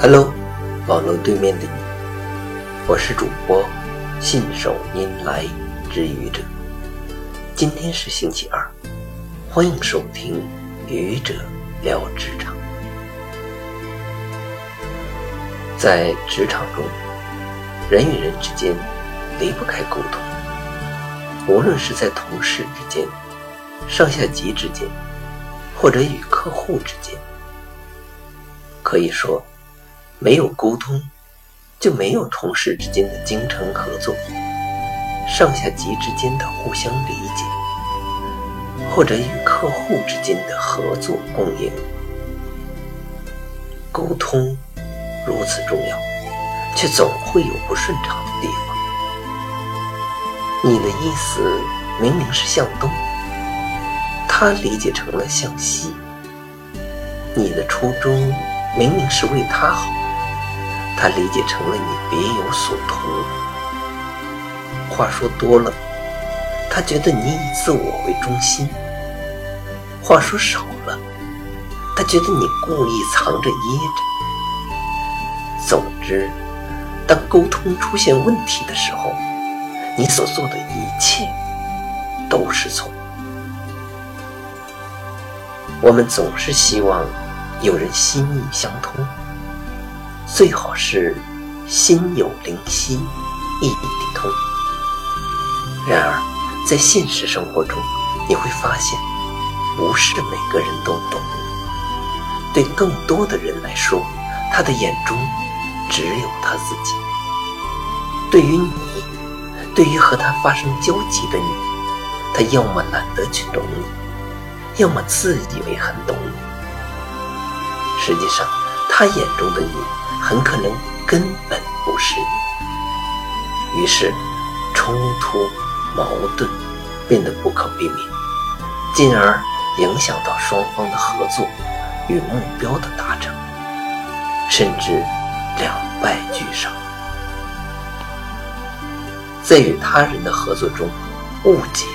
Hello，网络对面的你，我是主播信手拈来之愚者。今天是星期二，欢迎收听愚者聊职场。在职场中，人与人之间离不开沟通，无论是在同事之间、上下级之间，或者与客户之间，可以说。没有沟通，就没有同事之间的精诚合作，上下级之间的互相理解，或者与客户之间的合作共赢。沟通如此重要，却总会有不顺畅的地方。你的意思明明是向东，他理解成了向西。你的初衷明明是为他好。他理解成了你别有所图，话说多了，他觉得你以自我为中心；话说少了，他觉得你故意藏着掖着。总之，当沟通出现问题的时候，你所做的一切都是错。我们总是希望有人心意相通。最好是心有灵犀一点通。然而，在现实生活中，你会发现，不是每个人都懂。对更多的人来说，他的眼中只有他自己。对于你，对于和他发生交集的你，他要么懒得去懂你，要么自以为很懂你。实际上，他眼中的你。很可能根本不是你，于是冲突、矛盾变得不可避免，进而影响到双方的合作与目标的达成，甚至两败俱伤。在与他人的合作中，误解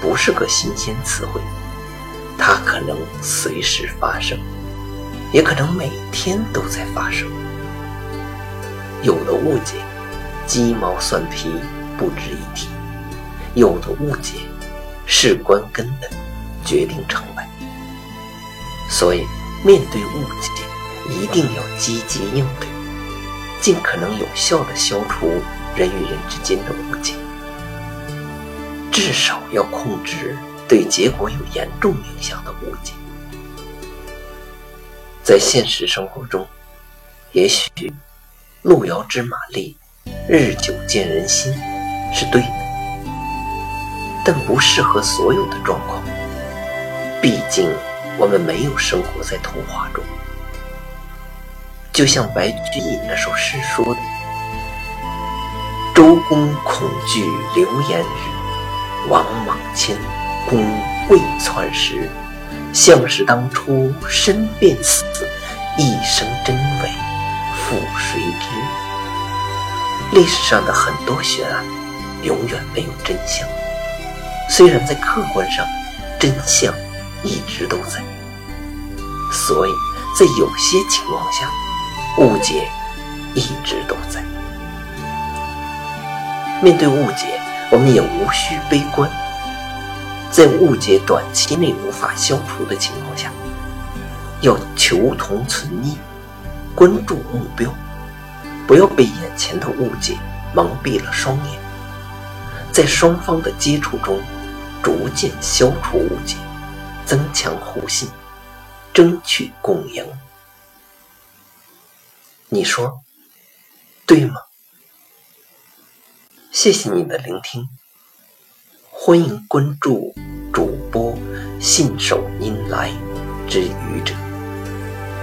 不是个新鲜词汇，它可能随时发生，也可能每天都在发生。有的误解，鸡毛蒜皮不值一提；有的误解，事关根本，决定成败。所以，面对误解，一定要积极应对，尽可能有效地消除人与人之间的误解，至少要控制对结果有严重影响的误解。在现实生活中，也许。路遥知马力，日久见人心，是对的，但不适合所有的状况。毕竟我们没有生活在童话中。就像白居易那首诗说的：“周公恐惧流言日，王莽迁公未篡时。项氏当初身便死，一生真伪。”复谁知？历史上的很多悬案，永远没有真相。虽然在客观上，真相一直都在，所以在有些情况下，误解一直都在。面对误解，我们也无需悲观。在误解短期内无法消除的情况下，要求同存异。关注目标，不要被眼前的误解蒙蔽了双眼。在双方的接触中，逐渐消除误解，增强互信，争取共赢。你说对吗？谢谢你的聆听，欢迎关注主播信手拈来之愚者。